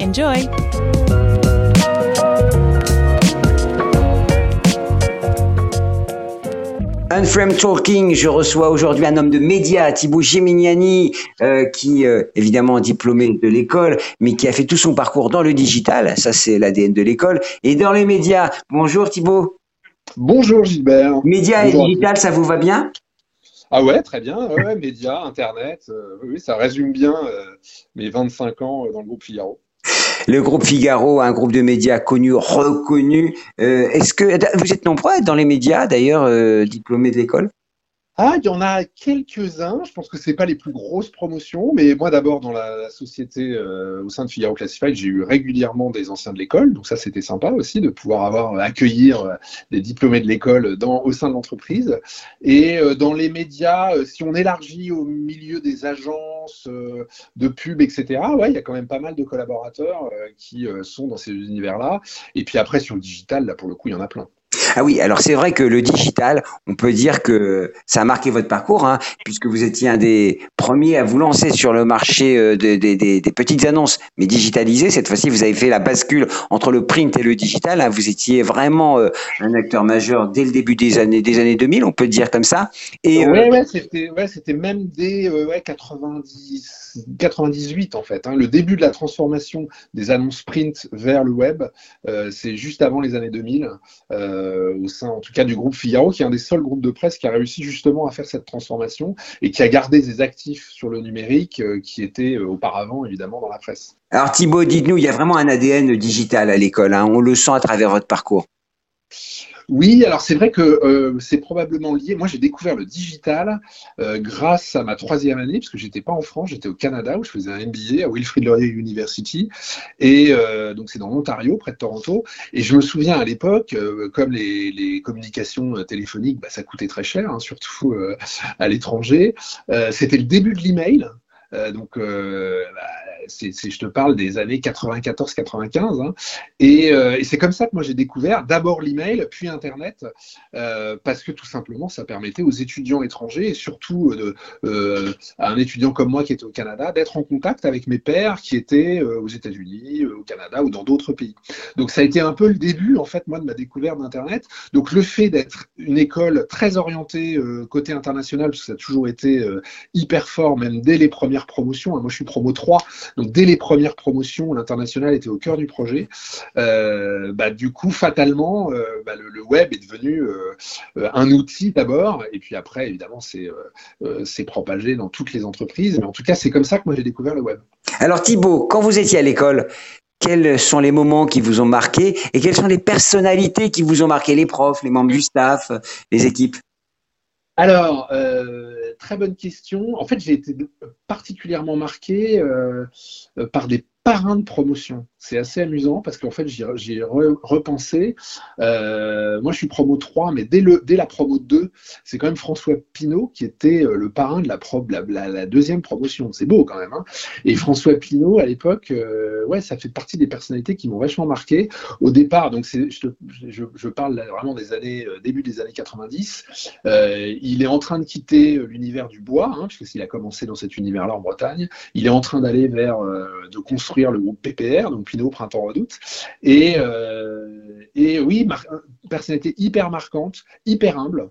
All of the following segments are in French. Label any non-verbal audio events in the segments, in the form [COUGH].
Enjoy! Unframe Talking, je reçois aujourd'hui un homme de médias, Thibaut Geminiani, euh, qui euh, évidemment diplômé de l'école, mais qui a fait tout son parcours dans le digital. Ça, c'est l'ADN de l'école. Et dans les médias. Bonjour Thibaut. Bonjour Gilbert. Médias et digital, ça vous va bien? Ah ouais, très bien. Ouais, médias, Internet. euh, oui, oui, ça résume bien euh, mes 25 ans euh, dans le groupe Figaro. Le groupe Figaro, un groupe de médias connu, reconnu. Euh, Est-ce que vous êtes nombreux à être dans les médias, d'ailleurs, euh, diplômés de l'école? Ah, il y en a quelques-uns. Je pense que c'est pas les plus grosses promotions, mais moi d'abord dans la, société euh, au sein de Figaro Classified, j'ai eu régulièrement des anciens de l'école, donc ça c'était sympa aussi de pouvoir avoir accueillir euh, des diplômés de l'école au sein de l'entreprise. Et euh, dans les médias, euh, si on élargit au milieu des agences euh, de pub, etc. Ouais, il y a quand même pas mal de collaborateurs euh, qui euh, sont dans ces univers-là. Et puis après sur le digital, là pour le coup, il y en a plein. Ah oui, alors c'est vrai que le digital, on peut dire que ça a marqué votre parcours, hein, puisque vous étiez un des premiers à vous lancer sur le marché euh, des, des- des- des petites annonces, mais digitalisées. Cette fois-ci, vous avez fait la bascule entre le print et le digital. hein. Vous étiez vraiment euh, un acteur majeur dès le début des années, des années 2000, on peut dire comme ça. Et euh, Ouais, ouais, c'était ouais, c'était même dès euh, ouais, 90, 98 en fait. hein. Le début de la transformation des annonces print vers le web, euh, c'est juste avant les années 2000, euh, au sein en tout cas du groupe Figaro, qui est un des seuls groupes de presse qui a réussi justement à faire cette transformation et qui a gardé des actifs sur le numérique euh, qui étaient auparavant évidemment dans la presse. alors Thibaut, dites-nous, il y a vraiment un ADN digital à l'école. hein. On le sent à travers votre parcours. Oui, alors c'est vrai que euh, c'est probablement lié. Moi, j'ai découvert le digital euh, grâce à ma troisième année, parce que j'étais pas en France, j'étais au Canada où je faisais un MBA à Wilfrid Laurier University, et euh, donc c'est dans l'Ontario, près de Toronto. Et je me souviens à l'époque, comme les, communications téléphoniques, bah, ça coûtait très cher, hein, surtout à l'étranger. C'était le début de l'email. Donc, bah, c'est, je te parle des années 94-95. Hein. Et, euh, et c'est comme ça que moi j'ai découvert d'abord l'email, puis Internet, euh, parce que tout simplement ça permettait aux étudiants étrangers, et surtout euh, de, euh, à un étudiant comme moi qui était au Canada, d'être en contact avec mes pairs qui étaient euh, aux États-Unis, au Canada ou dans d'autres pays. Donc ça a été un peu le début en fait moi de ma découverte d'Internet. Donc le fait d'être une école très orientée côté international, parce que ça a toujours été hyper fort, même dès les premières promotions. hein. Moi je suis promo 3, donc dès les premières promotions, l'international était au cœur du projet. Euh, bah, du coup, fatalement, euh, bah, le, web est devenu euh, un outil d'abord, et puis après, évidemment, c'est c'est propagé dans toutes les entreprises. Mais en tout cas, c'est comme ça que moi j'ai découvert le web. Alors Thibaut, quand vous étiez à l'école, quels sont les moments qui vous ont marqué et quelles sont les personnalités qui vous ont marqué, les profs, les membres du staff, les équipes? Alors, euh, très bonne question. En fait, j'ai été particulièrement marqué euh, euh, par des parrains de promotion. C'est assez amusant parce qu'en fait, j'y ai repensé. Euh, moi, je suis promo 3, mais dès, le, dès la promo 2, c'est quand même François Pinault qui était euh, le parrain de la, la, deuxième promotion. C'est beau quand même. Hein. Et François Pinault, à l'époque, euh, ouais, ça fait partie des personnalités qui m'ont vachement marqué. Au départ, donc je, je, parle vraiment des années, début des années 90, il est en train de quitter l'univers du bois, hein, puisque s'il a commencé dans cet univers-là en Bretagne. Il est en train d'aller vers, de construire le groupe PPR, donc Pinot Printemps Redoute. Et, euh, et oui, personnalité hyper marquante, hyper humble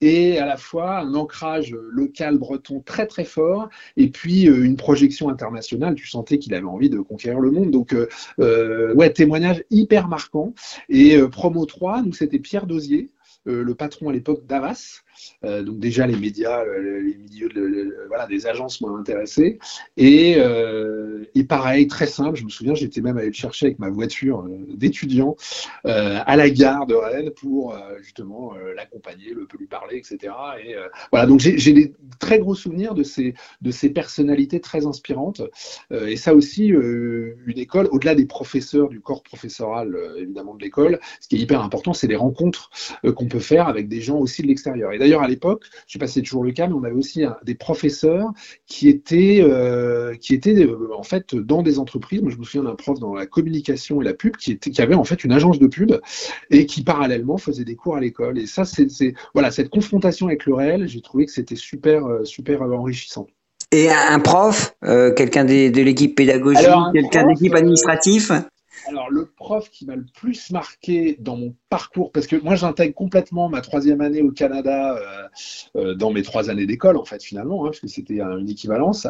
et à la fois un ancrage local breton très très fort, et puis euh, une projection internationale. Tu sentais qu'il avait envie de conquérir le monde. Donc, euh, ouais, témoignage hyper marquant. Et promo 3, nous, c'était Pierre Dosier, le patron à l'époque d'Avas, euh, donc déjà les médias, euh, les milieux, voilà, des agences m'ont intéressé. Et, euh, et, pareil, très simple, je me souviens, j'étais même allé le chercher avec ma voiture d'étudiant à la gare de Rennes pour justement l'accompagner, le peu lui parler, etc. Et voilà, donc j'ai des très gros souvenirs de ces, de ces personnalités très inspirantes. et ça aussi, une école, au-delà des professeurs, du corps professoral évidemment de l'école, ce qui est hyper important, c'est les rencontres qu'on peut faire avec des gens aussi de l'extérieur. D'ailleurs, à l'époque, je ne sais pas si c'est toujours le cas, mais on avait aussi des professeurs qui étaient, euh, qui étaient euh, en fait dans des entreprises. Moi, je me souviens d'un prof dans la communication et la pub qui, était, qui avait en fait une agence de pub et qui parallèlement faisait des cours à l'école. Et ça, c'est voilà, cette confrontation avec le réel, j'ai trouvé que c'était super, euh, super enrichissant. Et un prof, quelqu'un de, l'équipe pédagogique, quelqu'un de l'équipe administrative? Alors, le prof qui m'a le plus marqué dans mon parcours, parce que moi, j'intègre complètement ma troisième année au Canada euh, euh, dans mes trois années d'école, en fait, finalement, hein, parce que c'était une équivalence.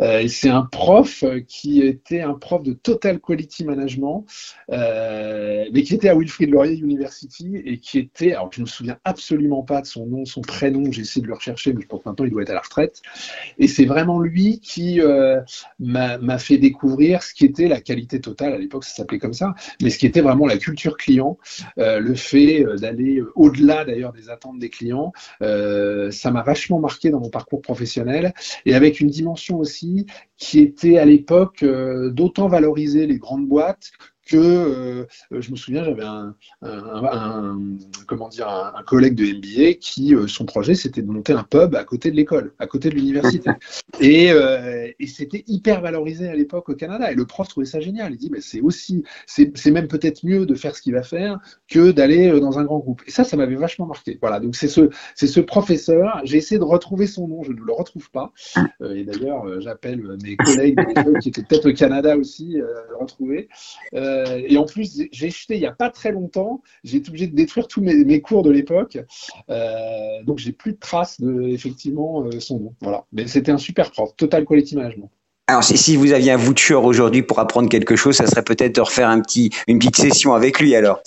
Euh, c'est un prof qui était un prof de Total Quality Management, mais qui était à Wilfrid Laurier University et qui était, alors je ne me souviens absolument pas de son nom, son prénom, j'ai essayé de le rechercher, mais je pense maintenant il doit être à la retraite. Et c'est vraiment lui qui m'a fait découvrir ce qui était la qualité totale. À l'époque, ça comme ça, mais ce qui était vraiment la culture client, euh, le fait euh, d'aller euh, au-delà d'ailleurs des attentes des clients, ça m'a vachement marqué dans mon parcours professionnel et avec une dimension aussi qui était à l'époque d'autant valoriser les grandes boîtes que euh, je me souviens, j'avais un, comment dire, un, collègue de MBA qui, euh, son projet, c'était de monter un pub à côté de l'école, à côté de l'université. [LAUGHS] Et, euh, et c'était hyper valorisé à l'époque au Canada. Et le prof trouvait ça génial. Il dit, mais c'est aussi, c'est même peut-être mieux de faire ce qu'il va faire que d'aller dans un grand groupe. Et ça, ça m'avait vachement marqué. Voilà. Donc c'est ce, ce professeur. J'ai essayé de retrouver son nom. Je ne le retrouve pas. et d'ailleurs, j'appelle mes collègues qui étaient peut-être au Canada aussi, à le retrouver. Euh, et en plus, j'ai jeté il n'y a pas très longtemps, j'ai été obligé de détruire tous mes, cours de l'époque. Euh, donc, j'ai plus de traces de effectivement euh, son nom. Voilà. Mais c'était un super prof, Total Quality Management. Alors, si, vous aviez un voucher aujourd'hui pour apprendre quelque chose, ça serait peut-être de refaire une petite session avec lui, alors.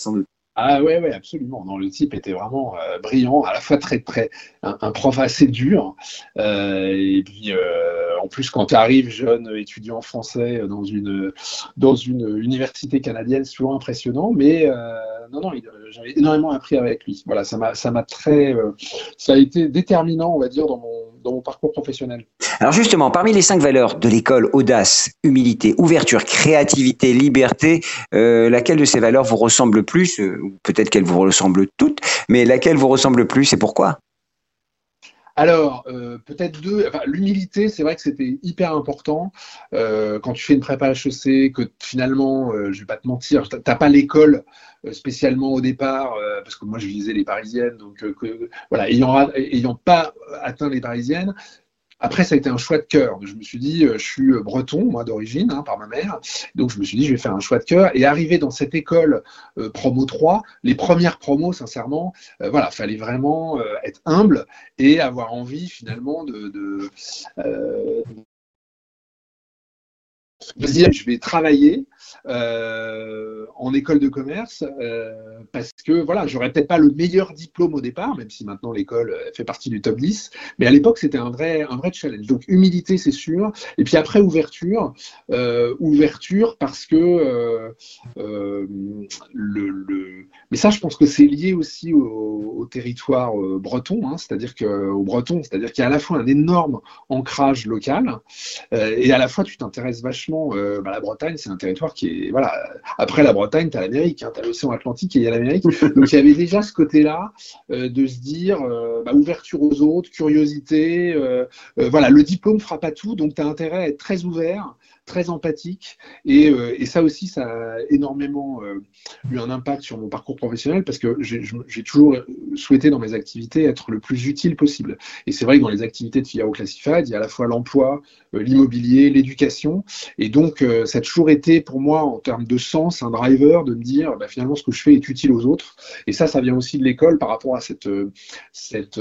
Ah ouais, ouais, absolument. Non, le type était vraiment euh, brillant, à la fois très, très, un, prof assez dur. Euh, et puis, euh, en plus, quand tu arrives jeune étudiant français dans une, dans une université canadienne, c'est toujours impressionnant. Mais non, non, j'avais énormément appris avec lui. Voilà, ça m'a, ça m'a très, ça a été déterminant, on va dire, dans mon, dans mon parcours professionnel. Alors justement, parmi les cinq valeurs de l'école, audace, humilité, ouverture, créativité, liberté, laquelle de ces valeurs vous ressemble le plus peut-être qu'elles vous ressemblent toutes, mais laquelle vous ressemble le plus et pourquoi? Alors, euh, peut-être deux. L'humilité, c'est vrai que c'était hyper important. Euh, quand tu fais une prépa HEC, que finalement, euh, je vais pas te mentir, tu n'as pas l'école spécialement au départ, parce que moi je visais les parisiennes, donc voilà, ayant pas atteint les parisiennes, après, ça a été un choix de cœur. Je me suis dit, euh, je suis euh, breton, moi d'origine, hein, par ma mère. Donc, je me suis dit, je vais faire un choix de cœur. Et arriver dans cette école euh, promo 3, les premières promos, sincèrement, voilà, fallait vraiment être humble et avoir envie finalement de, de, je vais travailler euh, en école de commerce euh, parce que voilà, j'aurais peut-être pas le meilleur diplôme au départ, même si maintenant l'école fait partie du top 10, mais à l'époque c'était un vrai, un vrai challenge. Donc humilité, c'est sûr. Et puis après ouverture, euh, ouverture parce que le, mais ça, je pense que c'est lié aussi au, territoire breton, hein, c'est-à-dire que au breton, c'est-à-dire qu'il y a à la fois un énorme ancrage local et à la fois tu t'intéresses vachement. Bah, la Bretagne, c'est un territoire qui est voilà. Après la Bretagne, tu as l'Amérique, hein, tu as l'océan Atlantique et il y a l'Amérique. Donc il y avait déjà ce côté-là de se dire bah, ouverture aux autres, curiosité. voilà, le diplôme fera pas tout, donc tu as intérêt à être très ouvert très empathique. Et, euh, ça aussi, ça a énormément euh, eu un impact sur mon parcours professionnel parce que j'ai toujours souhaité dans mes activités être le plus utile possible. Et c'est vrai que dans les activités de Figaro Classified, il y a à la fois l'emploi, euh, l'immobilier, l'éducation. Et donc, ça a toujours été pour moi, en termes de sens, un driver de me dire bah, finalement ce que je fais est utile aux autres. Et ça, ça vient aussi de l'école par rapport à cette, cette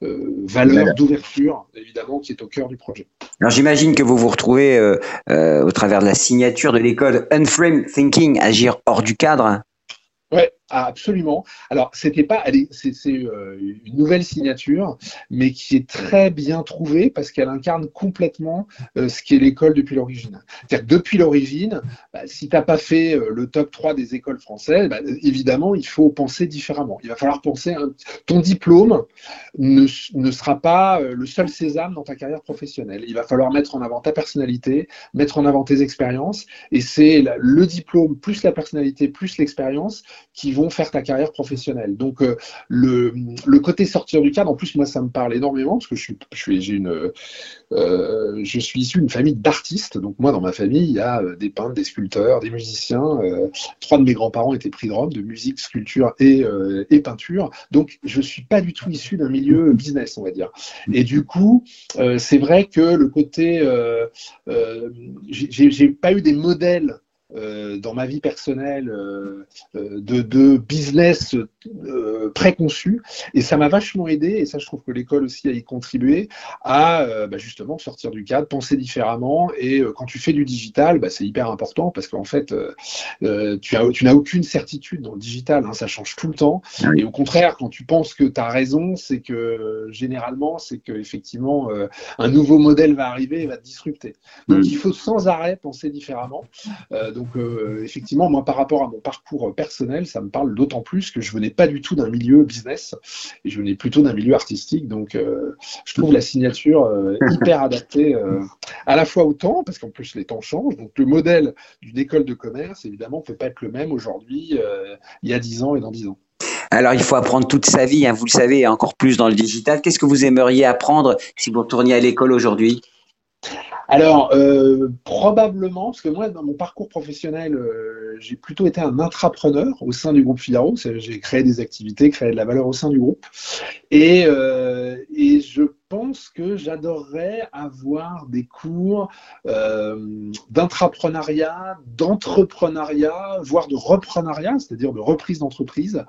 valeur d'ouverture, évidemment, qui est au cœur du projet. Alors j'imagine que vous vous retrouvez euh, au travers de la signature de l'école Unframe Thinking, agir hors du cadre. Ouais, ah, absolument. Alors, c'était pas, c'est euh, une nouvelle signature, mais qui est très bien trouvée parce qu'elle incarne complètement euh, ce qu'est l'école depuis l'origine. C'est-à-dire que depuis l'origine, bah, si tu n'as pas fait euh, le top 3 des écoles françaises, bah, évidemment, il faut penser différemment. Il va falloir penser, ton diplôme ne, ne sera pas le seul sésame dans ta carrière professionnelle. Il va falloir mettre en avant ta personnalité, mettre en avant tes expériences, et c'est le diplôme plus la personnalité plus l'expérience qui vont faire ta carrière professionnelle. Donc euh, le, côté sortir du cadre, en plus moi ça me parle énormément parce que je suis, je une, euh, je suis issu d'une famille d'artistes. Donc moi dans ma famille il y a euh, des peintres, des sculpteurs, des musiciens. trois de mes grands-parents étaient prix de Rome de musique, sculpture et, et peinture. Donc je suis pas du tout issu d'un milieu business on va dire. Et du coup c'est vrai que le côté, j'ai pas eu des modèles euh, dans ma vie personnelle euh, euh, de, de, business préconçu et ça m'a vachement aidé et ça je trouve que l'école aussi a y contribué à bah, justement sortir du cadre, penser différemment et quand tu fais du digital, bah, c'est hyper important parce qu'en fait tu, as, tu n'as aucune certitude dans le digital, hein, ça change tout le temps et au contraire quand tu penses que tu as raison, c'est que généralement c'est que effectivement un nouveau modèle va arriver et va te disrupter. Donc mm. il faut sans arrêt penser différemment. donc donc, euh, effectivement, moi, par rapport à mon parcours personnel, ça me parle d'autant plus que je venais pas du tout d'un milieu business et je venais plutôt d'un milieu artistique. Donc, euh, je trouve la signature euh, [LAUGHS] hyper adaptée à la fois au temps, parce qu'en plus, les temps changent. Donc, le modèle d'une école de commerce, évidemment, ne peut pas être le même aujourd'hui, il y a 10 ans et dans 10 ans. Alors, il faut apprendre toute sa vie, hein, vous le savez, encore plus dans le digital. Qu'est-ce que vous aimeriez apprendre si vous retourniez à l'école aujourd'hui? Alors, euh, probablement, parce que moi, dans mon parcours professionnel, euh, j'ai plutôt été un intrapreneur au sein du groupe Figaro. J'ai créé des activités, créé de la valeur au sein du groupe. Et, euh, et je que j'adorerais avoir des cours euh, d'intrapreneuriat, d'entrepreneuriat, voire de reprenariat, c'est-à-dire de reprise d'entreprise.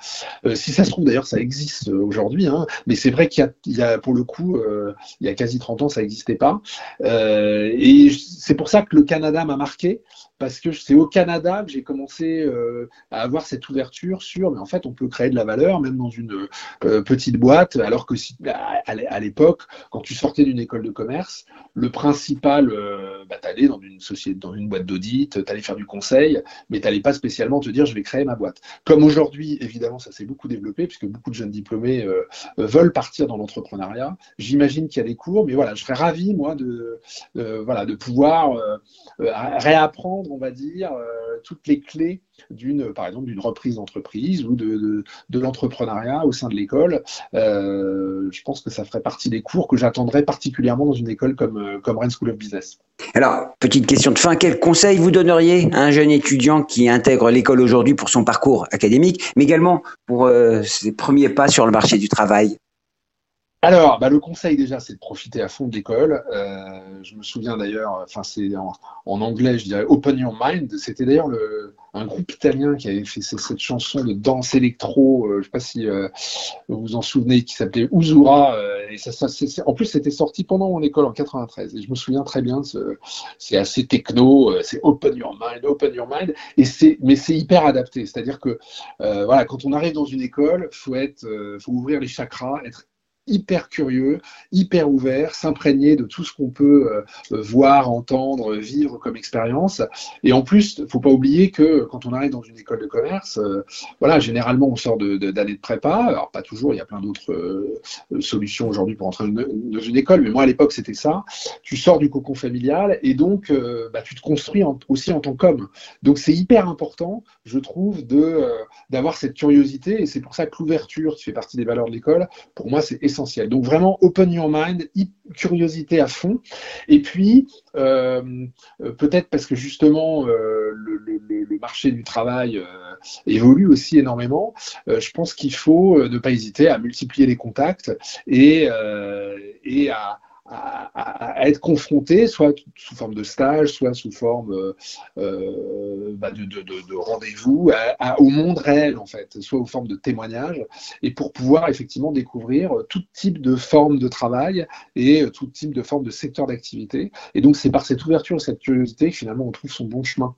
Euh, si ça se trouve, d'ailleurs, ça existe aujourd'hui, hein, mais c'est vrai qu'il y, y, a, pour le coup, euh, il y a quasi 30 ans, ça n'existait pas. Euh, et c'est pour ça que le Canada m'a marqué, parce que c'est au Canada que j'ai commencé euh, à avoir cette ouverture sur, mais en fait, on peut créer de la valeur même dans une euh, petite boîte, alors que si, à, l'époque, quand tu sortais d'une école de commerce, le principal, euh, bah, dans une société, dans une boîte d'audit, t'allais faire du conseil, mais t'allais pas spécialement te dire, je vais créer ma boîte. Comme aujourd'hui, évidemment, ça s'est beaucoup développé puisque beaucoup de jeunes diplômés euh, veulent partir dans l'entrepreneuriat. J'imagine qu'il y a des cours, mais voilà, je serais ravi moi de, voilà, de pouvoir réapprendre on va dire, euh, toutes les clés d'une, par exemple, d'une reprise d'entreprise ou de, l'entrepreneuriat au sein de l'école. Euh, je pense que ça ferait partie des cours que j'attendrais particulièrement dans une école comme, euh, comme Rennes School of Business. Alors, petite question de fin, quel conseil vous donneriez à un jeune étudiant qui intègre l'école aujourd'hui pour son parcours académique, mais également pour ses premiers pas sur le marché du travail? Alors, bah, le conseil déjà, c'est de profiter à fond de l'école. Euh, je me souviens d'ailleurs, enfin c'est en, anglais, je dirais Open Your Mind. C'était d'ailleurs un groupe italien qui avait fait cette chanson de danse électro. Euh, je ne sais pas si euh, vous vous en souvenez, qui s'appelait Uzura. ça, en plus, c'était sorti pendant mon école en 93. Et je me souviens très bien. C'est assez techno. c'est Open Your Mind, Open Your Mind. Mais c'est hyper adapté. C'est-à-dire que quand on arrive dans une école, faut faut ouvrir les chakras, être hyper curieux, hyper ouvert, s'imprégner de tout ce qu'on peut euh, voir, entendre, vivre comme expérience. Et en plus, faut pas oublier que quand on arrive dans une école de commerce, euh, voilà, généralement on sort d'années de, de, prépa. Alors pas toujours, il y a plein d'autres euh, solutions aujourd'hui pour entrer dans une école, mais moi à l'époque c'était ça. Tu sors du cocon familial et donc bah, tu te construis aussi en tant qu'homme. Donc c'est hyper important, je trouve, de d'avoir cette curiosité et c'est pour ça que l'ouverture, qui fait partie des valeurs de l'école, pour moi c'est essentiel donc vraiment open your mind, curiosité à fond. Et puis, euh, peut-être parce que justement euh, le, marché du travail euh, évolue aussi énormément, je pense qu'il faut ne pas hésiter à multiplier les contacts et à, à, être confronté, soit sous forme de stage, soit sous forme euh, euh, bah, de, de, de, rendez-vous au monde réel, en fait, soit sous forme de témoignage, et pour pouvoir effectivement découvrir tout type de forme de travail et tout type de forme de secteur d'activité. Et donc, c'est par cette ouverture, cette curiosité que finalement on trouve son bon chemin.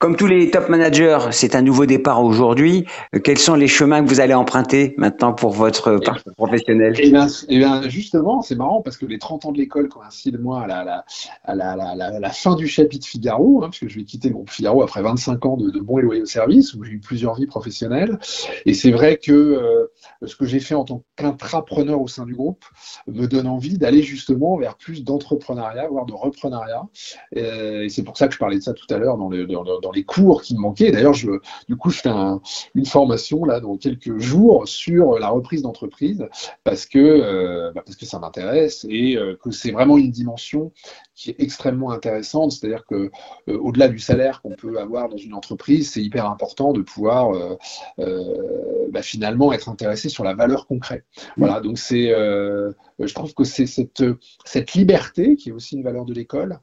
Comme tous les top managers, c'est un nouveau départ aujourd'hui. Euh, quels sont les chemins que vous allez emprunter maintenant pour votre parcours professionnel? eh bien, eh bien, justement, c'est marrant parce que les 30 ans de l'école coïncident moi à la, à la, la, la, fin du chapitre Figaro, hein, parce que je vais quitter le groupe Figaro après 25 ans de, de bons et loyaux services, où j'ai eu plusieurs vies professionnelles. Et c'est vrai que euh, ce que j'ai fait en tant qu'intrapreneur au sein du groupe me donne envie d'aller justement vers plus d'entrepreneuriat, voire de reprenariat. Euh, et, c'est pour ça que je parlais de ça tout à l'heure dans, le, dans, dans les cours qui me manquaient. D'ailleurs, je, du coup, je fais une formation là dans quelques jours sur la reprise d'entreprise parce que euh, bah, parce que ça m'intéresse et euh, que c'est vraiment une dimension qui est extrêmement intéressante. C'est-à-dire que euh, au-delà du salaire qu'on peut avoir dans une entreprise, c'est hyper important de pouvoir bah, finalement être intéressé sur la valeur concrète. Voilà, donc c'est je trouve que c'est cette, cette liberté qui est aussi une valeur de l'école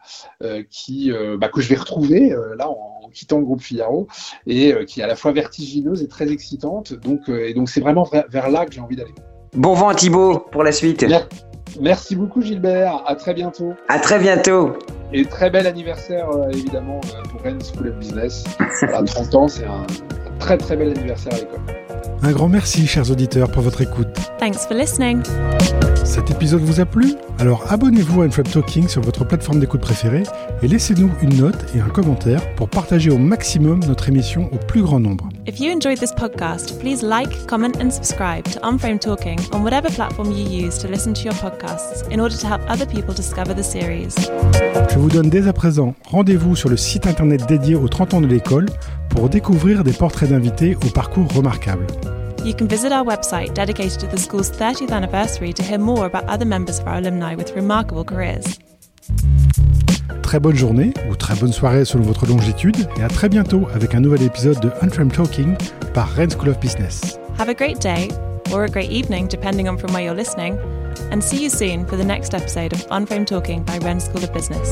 qui bah, que je vais retrouver là en, en quittant le groupe Figaro et euh, qui est à la fois vertigineuse et très excitante. Donc, euh, et donc c'est vraiment vers là que j'ai envie d'aller. Bon vent Thibaut pour la suite. Merci beaucoup Gilbert, à très bientôt. À très bientôt. Et très bel anniversaire euh, évidemment pour Rennes School of Business. [LAUGHS] À 30 ans, c'est un très très bel anniversaire à l'école. Un grand merci, chers auditeurs, pour votre écoute. Thanks for listening. Cet épisode vous a plu Alors abonnez-vous à Unframe Talking sur votre plateforme d'écoute préférée et laissez-nous une note et un commentaire pour partager au maximum notre émission au plus grand nombre. If you enjoyed this podcast, please like, comment and subscribe to Unframe Talking on whatever platform you use to listen to your podcasts in order to help other people discover the series. Je vous donne dès à présent rendez-vous sur le site internet dédié aux 30 ans de l'école pour découvrir des portraits d'invités au parcours remarquable. You can visit our website dedicated to the school's 30th anniversary to hear more about other members of our alumni with remarkable careers. Très bonne journée ou très bonne soirée selon votre longitude et à très bientôt avec un nouvel épisode de Unframed Talking par Rennes School of Business. Have a great day or a great evening depending on from where you're listening and see you soon for the next episode of Unframed Talking by Rennes School of Business.